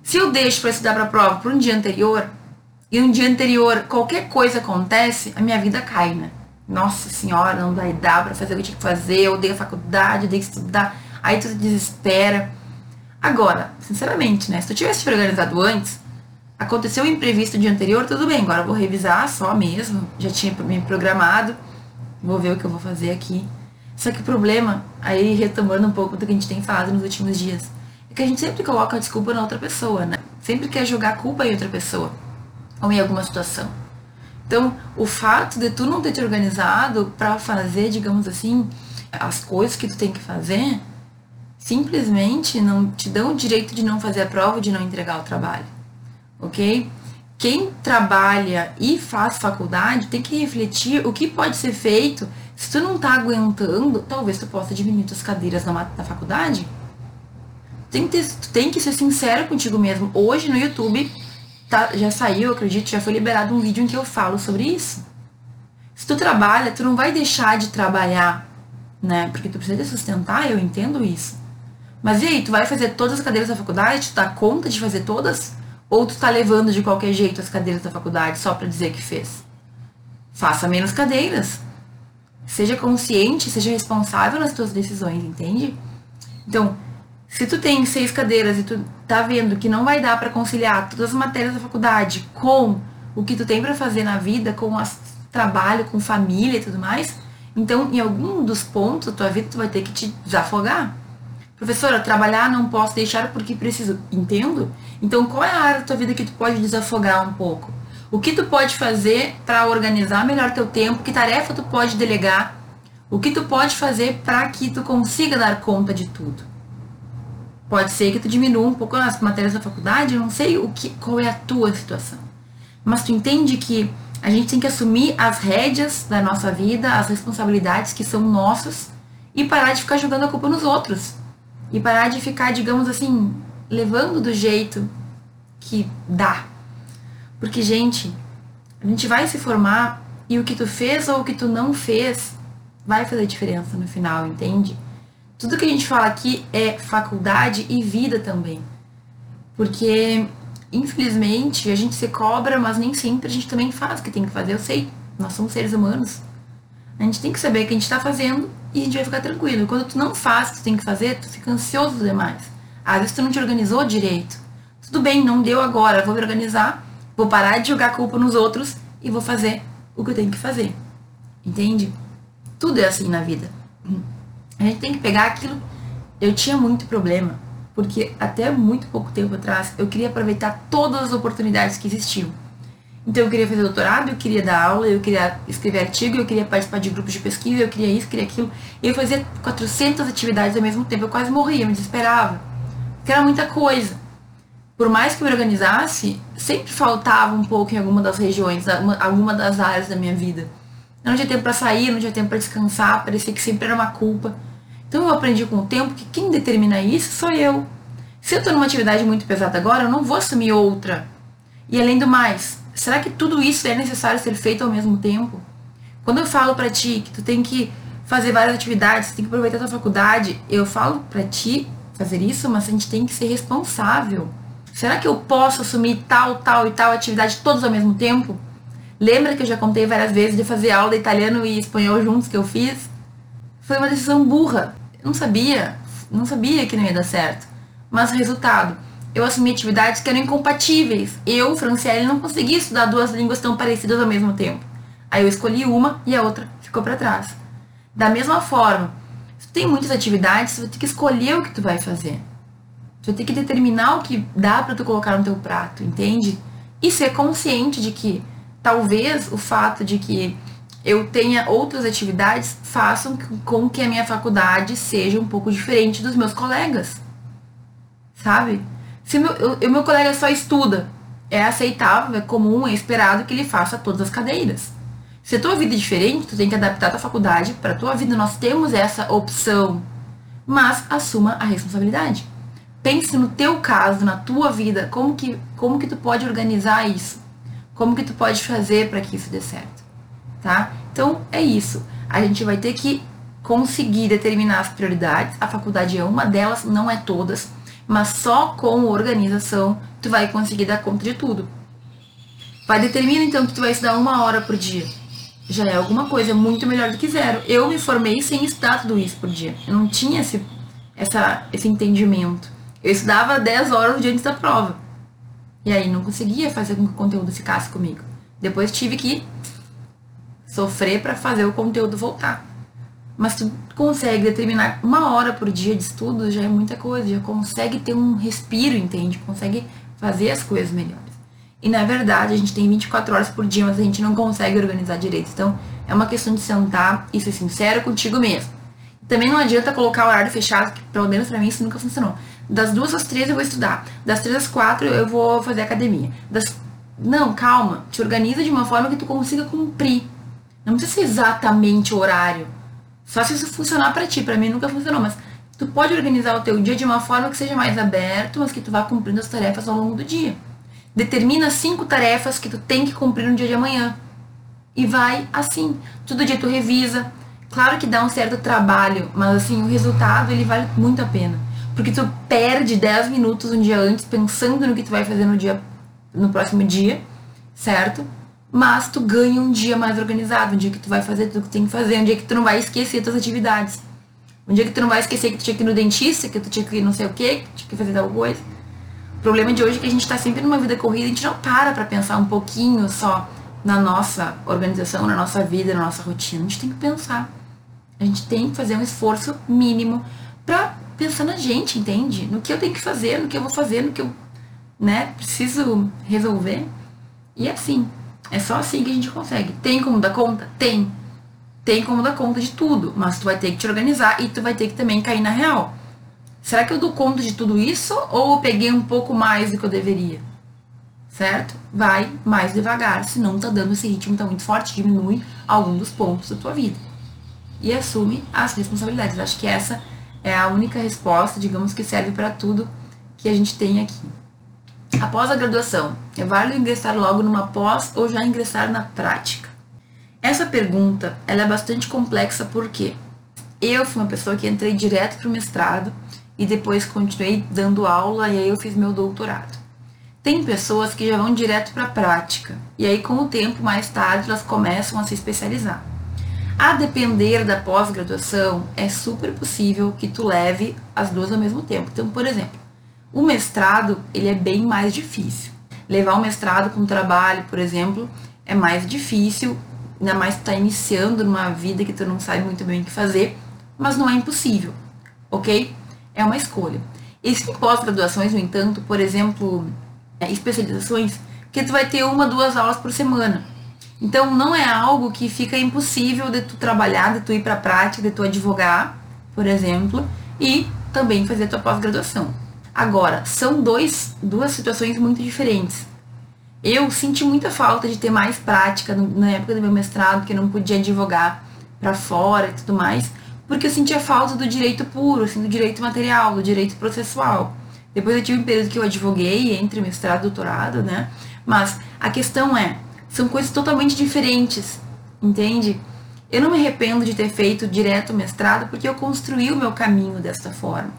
Se eu deixo para estudar para a prova para um dia anterior, e um dia anterior qualquer coisa acontece, a minha vida cai, né? Nossa senhora, não vai dar para fazer o que eu tinha que fazer, eu odeio a faculdade, eu odeio estudar, aí tu desespera. Agora, sinceramente, né? Se tu tivesse te organizado antes, aconteceu o um imprevisto o dia anterior, tudo bem, agora eu vou revisar só mesmo, já tinha me programado, vou ver o que eu vou fazer aqui. Só que o problema, aí retomando um pouco do que a gente tem falado nos últimos dias, é que a gente sempre coloca a desculpa na outra pessoa, né? Sempre quer jogar a culpa em outra pessoa ou em alguma situação. Então, o fato de tu não ter te organizado para fazer, digamos assim, as coisas que tu tem que fazer, simplesmente não te dão o direito de não fazer a prova, de não entregar o trabalho. OK? Quem trabalha e faz faculdade tem que refletir o que pode ser feito. Se tu não tá aguentando, talvez tu possa diminuir tuas cadeiras na, na faculdade tem que, ter, tem que ser sincero contigo mesmo. Hoje no YouTube tá, já saiu, acredito, já foi liberado um vídeo em que eu falo sobre isso. Se tu trabalha, tu não vai deixar de trabalhar, né? Porque tu precisa sustentar, eu entendo isso. Mas e aí, tu vai fazer todas as cadeiras da faculdade? Tu dá conta de fazer todas? Ou tu tá levando de qualquer jeito as cadeiras da faculdade só para dizer que fez? faça menos cadeiras. Seja consciente, seja responsável nas tuas decisões, entende? Então, se tu tem seis cadeiras e tu tá vendo que não vai dar para conciliar todas as matérias da faculdade com o que tu tem para fazer na vida, com o trabalho, com família e tudo mais, então em algum dos pontos da tua vida tu vai ter que te desafogar. Professora, trabalhar não posso deixar porque preciso. Entendo? Então qual é a área da tua vida que tu pode desafogar um pouco? O que tu pode fazer para organizar melhor teu tempo? Que tarefa tu pode delegar? O que tu pode fazer para que tu consiga dar conta de tudo? Pode ser que tu diminua um pouco as matérias da faculdade, não sei o que, qual é a tua situação. Mas tu entende que a gente tem que assumir as rédeas da nossa vida, as responsabilidades que são nossas e parar de ficar jogando a culpa nos outros. E parar de ficar, digamos assim, levando do jeito que dá. Porque, gente, a gente vai se formar e o que tu fez ou o que tu não fez vai fazer diferença no final, entende? Tudo que a gente fala aqui é faculdade e vida também. Porque, infelizmente, a gente se cobra, mas nem sempre a gente também faz o que tem que fazer. Eu sei, nós somos seres humanos. A gente tem que saber o que a gente está fazendo e a gente vai ficar tranquilo. Quando tu não faz o que tu tem que fazer, tu fica ansioso demais. Às vezes tu não te organizou direito. Tudo bem, não deu agora, vou me organizar Vou parar de jogar culpa nos outros e vou fazer o que eu tenho que fazer. Entende? Tudo é assim na vida. A gente tem que pegar aquilo. Eu tinha muito problema, porque até muito pouco tempo atrás eu queria aproveitar todas as oportunidades que existiam. Então eu queria fazer doutorado, eu queria dar aula, eu queria escrever artigo, eu queria participar de grupos de pesquisa, eu queria isso, queria aquilo. E eu fazia 400 atividades ao mesmo tempo, eu quase morria, eu me desesperava. Porque era muita coisa por mais que eu me organizasse, sempre faltava um pouco em alguma das regiões, alguma das áreas da minha vida. Eu não tinha tempo para sair, não tinha tempo para descansar, parecia que sempre era uma culpa. Então eu aprendi com o tempo que quem determina isso sou eu. Se eu estou numa atividade muito pesada agora, eu não vou assumir outra. E além do mais, será que tudo isso é necessário ser feito ao mesmo tempo? Quando eu falo para ti que tu tem que fazer várias atividades, tem que aproveitar a tua faculdade, eu falo para ti fazer isso, mas a gente tem que ser responsável. Será que eu posso assumir tal, tal e tal atividade todos ao mesmo tempo? Lembra que eu já contei várias vezes de fazer aula de italiano e espanhol juntos que eu fiz? Foi uma decisão burra. Eu não sabia, não sabia que não ia dar certo. Mas resultado, eu assumi atividades que eram incompatíveis. Eu, Franciele, não conseguia estudar duas línguas tão parecidas ao mesmo tempo. Aí eu escolhi uma e a outra ficou para trás. Da mesma forma, se tu tem muitas atividades, você vai ter que escolher o que tu vai fazer. Tu vai ter que determinar o que dá para tu colocar no teu prato, entende? E ser consciente de que talvez o fato de que eu tenha outras atividades façam com que a minha faculdade seja um pouco diferente dos meus colegas. Sabe? Se o meu, o meu colega só estuda, é aceitável, é comum, é esperado que ele faça todas as cadeiras. Se a tua vida é diferente, tu tem que adaptar a tua faculdade para a tua vida. Nós temos essa opção, mas assuma a responsabilidade pense no teu caso, na tua vida, como que, como que tu pode organizar isso? Como que tu pode fazer para que isso dê certo? Tá? Então, é isso. A gente vai ter que conseguir determinar as prioridades. A faculdade é uma delas, não é todas, mas só com organização tu vai conseguir dar conta de tudo. Vai determinar então que tu vai estudar uma hora por dia. Já é alguma coisa muito melhor do que zero. Eu me formei sem estudar tudo isso por dia. Eu não tinha esse, essa, esse entendimento. Eu estudava 10 horas no dia antes da prova. E aí não conseguia fazer com que o conteúdo ficasse comigo. Depois tive que sofrer para fazer o conteúdo voltar. Mas tu consegue determinar uma hora por dia de estudo, já é muita coisa, já consegue ter um respiro, entende? Consegue fazer as coisas melhores. E na verdade, a gente tem 24 horas por dia, mas a gente não consegue organizar direito. Então, é uma questão de sentar e ser sincero contigo mesmo. Também não adianta colocar horário fechado, que pelo menos para mim isso nunca funcionou. Das duas às três eu vou estudar. Das três às quatro eu vou fazer academia. Das... Não, calma. Te organiza de uma forma que tu consiga cumprir. Não precisa ser exatamente o horário. Só se isso funcionar para ti. Para mim nunca funcionou, mas tu pode organizar o teu dia de uma forma que seja mais aberto, mas que tu vá cumprindo as tarefas ao longo do dia. Determina cinco tarefas que tu tem que cumprir no dia de amanhã. E vai assim. Todo dia tu revisa. Claro que dá um certo trabalho, mas assim, o resultado ele vale muito a pena. Porque tu perde 10 minutos um dia antes pensando no que tu vai fazer no dia no próximo dia, certo? Mas tu ganha um dia mais organizado, um dia que tu vai fazer tudo que tu tem que fazer, um dia que tu não vai esquecer tuas atividades. Um dia que tu não vai esquecer que tu tinha que ir no dentista, que tu tinha que ir não sei o que, que tu tinha que fazer tal coisa. O problema de hoje é que a gente tá sempre numa vida corrida, a gente não para pra pensar um pouquinho só na nossa organização, na nossa vida, na nossa rotina. A gente tem que pensar. A gente tem que fazer um esforço mínimo pra pensar na gente, entende? No que eu tenho que fazer, no que eu vou fazer, no que eu, né, preciso resolver. E é assim, é só assim que a gente consegue. Tem como dar conta? Tem. Tem como dar conta de tudo, mas tu vai ter que te organizar e tu vai ter que também cair na real. Será que eu dou conta de tudo isso ou eu peguei um pouco mais do que eu deveria? Certo? Vai mais devagar, senão tá dando esse ritmo tá muito forte, diminui algum dos pontos da tua vida. E assume as responsabilidades. Acho que essa é a única resposta, digamos, que serve para tudo que a gente tem aqui. Após a graduação, é válido ingressar logo numa pós ou já ingressar na prática? Essa pergunta ela é bastante complexa porque eu fui uma pessoa que entrei direto para o mestrado e depois continuei dando aula e aí eu fiz meu doutorado. Tem pessoas que já vão direto para a prática e aí com o tempo mais tarde elas começam a se especializar. A depender da pós-graduação, é super possível que tu leve as duas ao mesmo tempo. Então, por exemplo, o mestrado, ele é bem mais difícil. Levar o mestrado com trabalho, por exemplo, é mais difícil, ainda mais tu tá iniciando numa vida que tu não sabe muito bem o que fazer, mas não é impossível, ok? É uma escolha. Existem pós-graduações, no entanto, por exemplo, é, especializações, que tu vai ter uma, duas aulas por semana. Então não é algo que fica impossível de tu trabalhar, de tu ir para a prática, de tu advogar, por exemplo, e também fazer tua pós-graduação. Agora, são dois, duas situações muito diferentes. Eu senti muita falta de ter mais prática na época do meu mestrado, que eu não podia advogar para fora e tudo mais, porque eu sentia falta do direito puro, assim, do direito material, do direito processual. Depois eu tive um período que eu advoguei entre mestrado e doutorado, né? Mas a questão é, são coisas totalmente diferentes, entende? Eu não me arrependo de ter feito direto mestrado porque eu construí o meu caminho desta forma.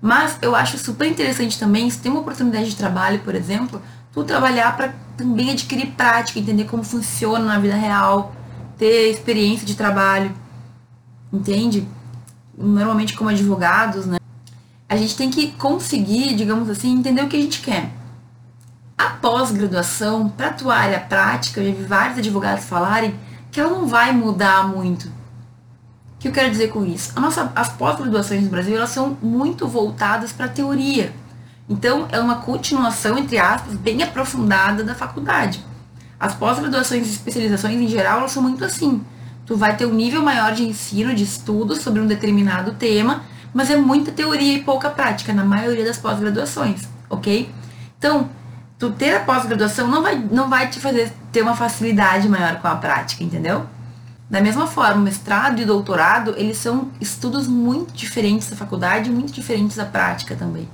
Mas eu acho super interessante também, se tem uma oportunidade de trabalho, por exemplo, tu trabalhar para também adquirir prática, entender como funciona na vida real, ter experiência de trabalho, entende? Normalmente como advogados, né? A gente tem que conseguir, digamos assim, entender o que a gente quer. A pós-graduação, para tua área prática, eu já vi vários advogados falarem que ela não vai mudar muito que eu quero dizer com isso? Nossa, as pós-graduações no Brasil elas são muito voltadas para a teoria. Então, é uma continuação, entre aspas, bem aprofundada da faculdade. As pós-graduações e especializações, em geral, elas são muito assim. Tu vai ter um nível maior de ensino, de estudo sobre um determinado tema, mas é muita teoria e pouca prática na maioria das pós-graduações, ok? Então, tu ter a pós-graduação não vai, não vai te fazer ter uma facilidade maior com a prática, entendeu? Da mesma forma, mestrado e doutorado, eles são estudos muito diferentes da faculdade, muito diferentes da prática também.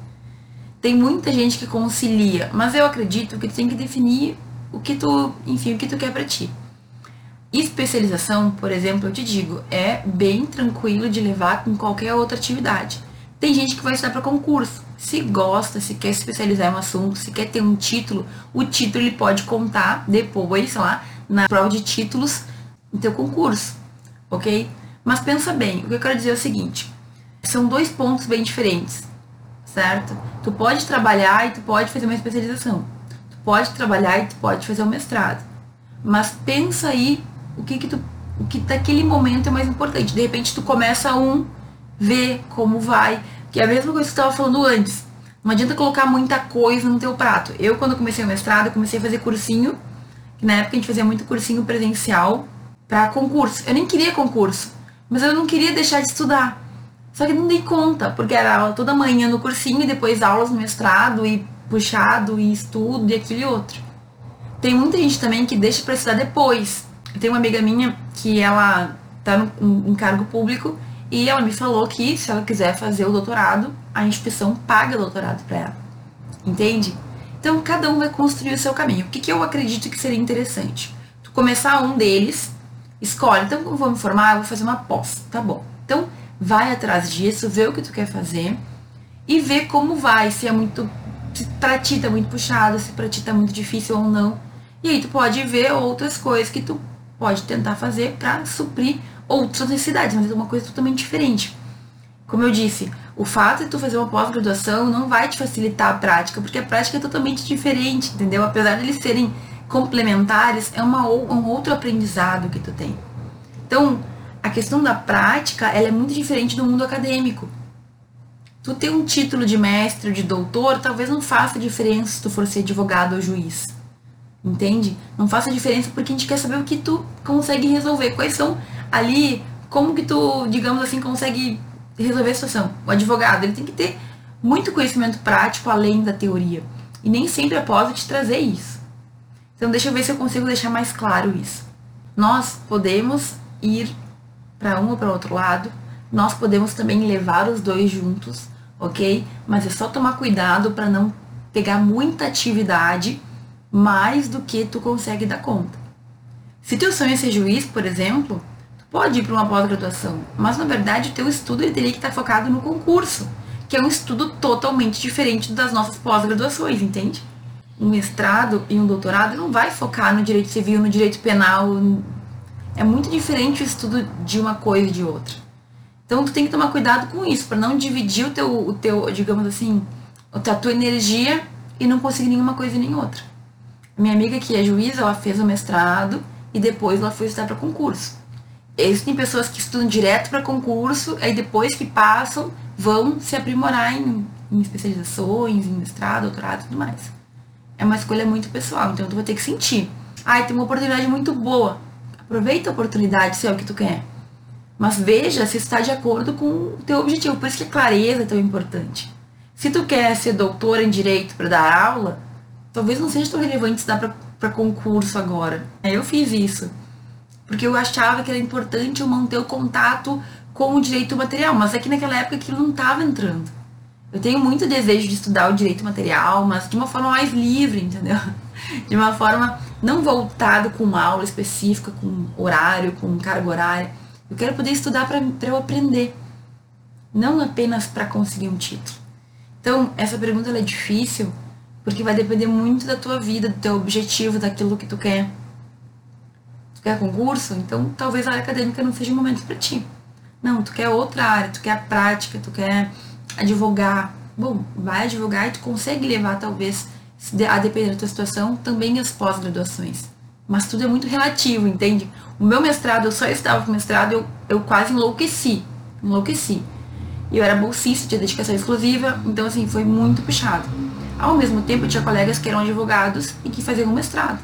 Tem muita gente que concilia, mas eu acredito que tu tem que definir o que tu, enfim, o que tu quer para ti. Especialização, por exemplo, eu te digo, é bem tranquilo de levar com qualquer outra atividade. Tem gente que vai estudar para concurso. Se gosta, se quer especializar em um assunto, se quer ter um título, o título ele pode contar depois, sei lá, na prova de títulos no teu concurso, ok? Mas pensa bem, o que eu quero dizer é o seguinte, são dois pontos bem diferentes, certo? Tu pode trabalhar e tu pode fazer uma especialização. Tu pode trabalhar e tu pode fazer um mestrado. Mas pensa aí o que que tu, o que naquele momento é mais importante. De repente tu começa um, vê como vai, que é a mesma coisa que tu estava falando antes. Não adianta colocar muita coisa no teu prato. Eu, quando comecei o mestrado, comecei a fazer cursinho, que na época a gente fazia muito cursinho presencial, para concurso. Eu nem queria concurso, mas eu não queria deixar de estudar. Só que não dei conta, porque era toda manhã no cursinho e depois aulas no mestrado e puxado e estudo e aquele outro. Tem muita gente também que deixa para estudar depois. Eu tenho uma amiga minha que ela tá em cargo público e ela me falou que se ela quiser fazer o doutorado, a instituição paga o doutorado para ela. Entende? Então cada um vai construir o seu caminho. O que, que eu acredito que seria interessante? Tu começar um deles Escolhe, então como vou me formar, eu vou fazer uma pós, tá bom. Então, vai atrás disso, vê o que tu quer fazer e vê como vai, se é muito, se pra ti tá muito puxado, se pra ti tá muito difícil ou não. E aí tu pode ver outras coisas que tu pode tentar fazer para suprir outras necessidades, mas é uma coisa totalmente diferente. Como eu disse, o fato de tu fazer uma pós-graduação não vai te facilitar a prática, porque a prática é totalmente diferente, entendeu? Apesar de eles serem complementares, é uma, um outro aprendizado que tu tem. Então, a questão da prática, ela é muito diferente do mundo acadêmico. Tu ter um título de mestre de doutor, talvez não faça diferença se tu for ser advogado ou juiz. Entende? Não faça diferença porque a gente quer saber o que tu consegue resolver. Quais são ali, como que tu, digamos assim, consegue resolver a situação. O advogado, ele tem que ter muito conhecimento prático além da teoria. E nem sempre após te trazer isso. Então deixa eu ver se eu consigo deixar mais claro isso. Nós podemos ir para um ou para outro lado, nós podemos também levar os dois juntos, ok? Mas é só tomar cuidado para não pegar muita atividade mais do que tu consegue dar conta. Se teu sonho é ser juiz, por exemplo, pode ir para uma pós-graduação, mas na verdade o teu estudo ele teria que estar focado no concurso, que é um estudo totalmente diferente das nossas pós-graduações, entende? Um mestrado e um doutorado não vai focar no direito civil, no direito penal. É muito diferente o estudo de uma coisa e de outra. Então tu tem que tomar cuidado com isso, para não dividir o teu, o teu, digamos assim, a tua energia e não conseguir nenhuma coisa nem outra. Minha amiga que é juíza, ela fez o mestrado e depois ela foi estudar para concurso. Existem pessoas que estudam direto para concurso, aí depois que passam, vão se aprimorar em, em especializações, em mestrado, doutorado e tudo mais. É uma escolha muito pessoal, então tu vai ter que sentir. Ai, tem uma oportunidade muito boa. Aproveita a oportunidade se é o que tu quer. Mas veja se está de acordo com o teu objetivo. Por isso que a clareza é tão importante. Se tu quer ser doutor em direito para dar aula, talvez não seja tão relevante estudar para concurso agora. Eu fiz isso porque eu achava que era importante eu manter o contato com o direito material, mas é que naquela época aquilo não estava entrando. Eu tenho muito desejo de estudar o direito material, mas de uma forma mais livre, entendeu? De uma forma não voltado com uma aula específica, com horário, com carga horária. Eu quero poder estudar para eu aprender, não apenas para conseguir um título. Então, essa pergunta é difícil, porque vai depender muito da tua vida, do teu objetivo, daquilo que tu quer quer concurso, então talvez a área acadêmica não seja o momento para ti. Não, tu quer outra área, tu quer a prática, tu quer advogar. Bom, vai advogar e tu consegue levar, talvez, a depender da tua situação, também as pós-graduações. Mas tudo é muito relativo, entende? O meu mestrado, eu só estava com mestrado, eu, eu quase enlouqueci. Enlouqueci. Eu era bolsista de dedicação exclusiva, então assim, foi muito puxado. Ao mesmo tempo, eu tinha colegas que eram advogados e que faziam mestrado.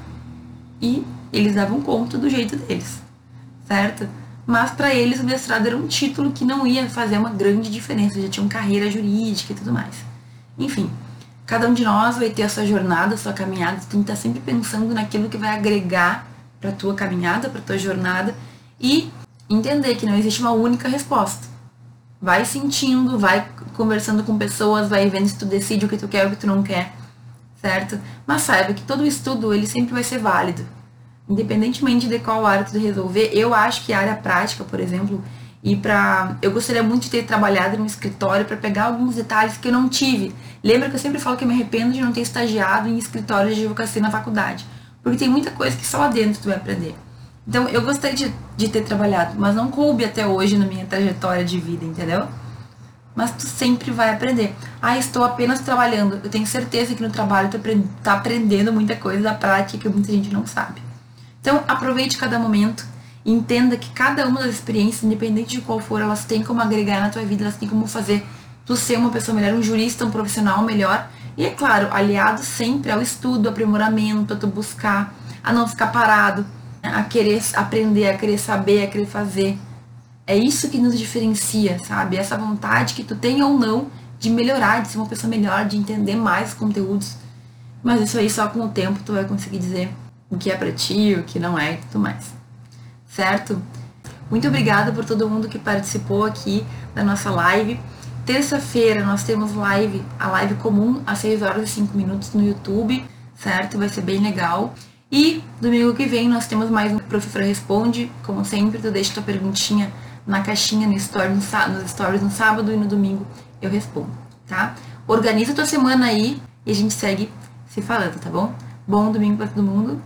E eles davam conta do jeito deles, certo? Mas para eles o mestrado era um título que não ia fazer uma grande diferença, já tinham carreira jurídica e tudo mais. Enfim, cada um de nós vai ter a sua jornada, a sua caminhada, tu tem que estar sempre pensando naquilo que vai agregar para tua caminhada, para tua jornada e entender que não existe uma única resposta. Vai sentindo, vai conversando com pessoas, vai vendo se tu decide o que tu quer ou o que tu não quer, certo? Mas saiba que todo estudo ele sempre vai ser válido independentemente de qual área tu resolver, eu acho que a área prática, por exemplo, e para eu gostaria muito de ter trabalhado no escritório para pegar alguns detalhes que eu não tive. Lembra que eu sempre falo que eu me arrependo de não ter estagiado em escritório de advocacia na faculdade, porque tem muita coisa que só lá dentro tu vai aprender. Então, eu gostaria de, de ter trabalhado, mas não coube até hoje na minha trajetória de vida, entendeu? Mas tu sempre vai aprender. Ah, estou apenas trabalhando. Eu tenho certeza que no trabalho tu tá aprendendo muita coisa da prática que muita gente não sabe. Então, aproveite cada momento entenda que cada uma das experiências, independente de qual for, elas têm como agregar na tua vida, elas têm como fazer tu ser uma pessoa melhor, um jurista, um profissional melhor. E é claro, aliado sempre ao estudo, aprimoramento, a tu buscar, a não ficar parado, a querer aprender, a querer saber, a querer fazer. É isso que nos diferencia, sabe? Essa vontade que tu tem ou não de melhorar, de ser uma pessoa melhor, de entender mais os conteúdos. Mas isso aí só com o tempo tu vai conseguir dizer o que é para ti, o que não é e tudo mais. Certo? Muito obrigada por todo mundo que participou aqui da nossa live. Terça-feira nós temos live, a live comum às 6 horas e 5 minutos no YouTube, certo? Vai ser bem legal. E domingo que vem nós temos mais um Professor Responde. Como sempre, tu deixa tua perguntinha na caixinha no story, no, nos stories no sábado e no domingo eu respondo, tá? Organiza tua semana aí e a gente segue se falando, tá bom? Bom domingo para todo mundo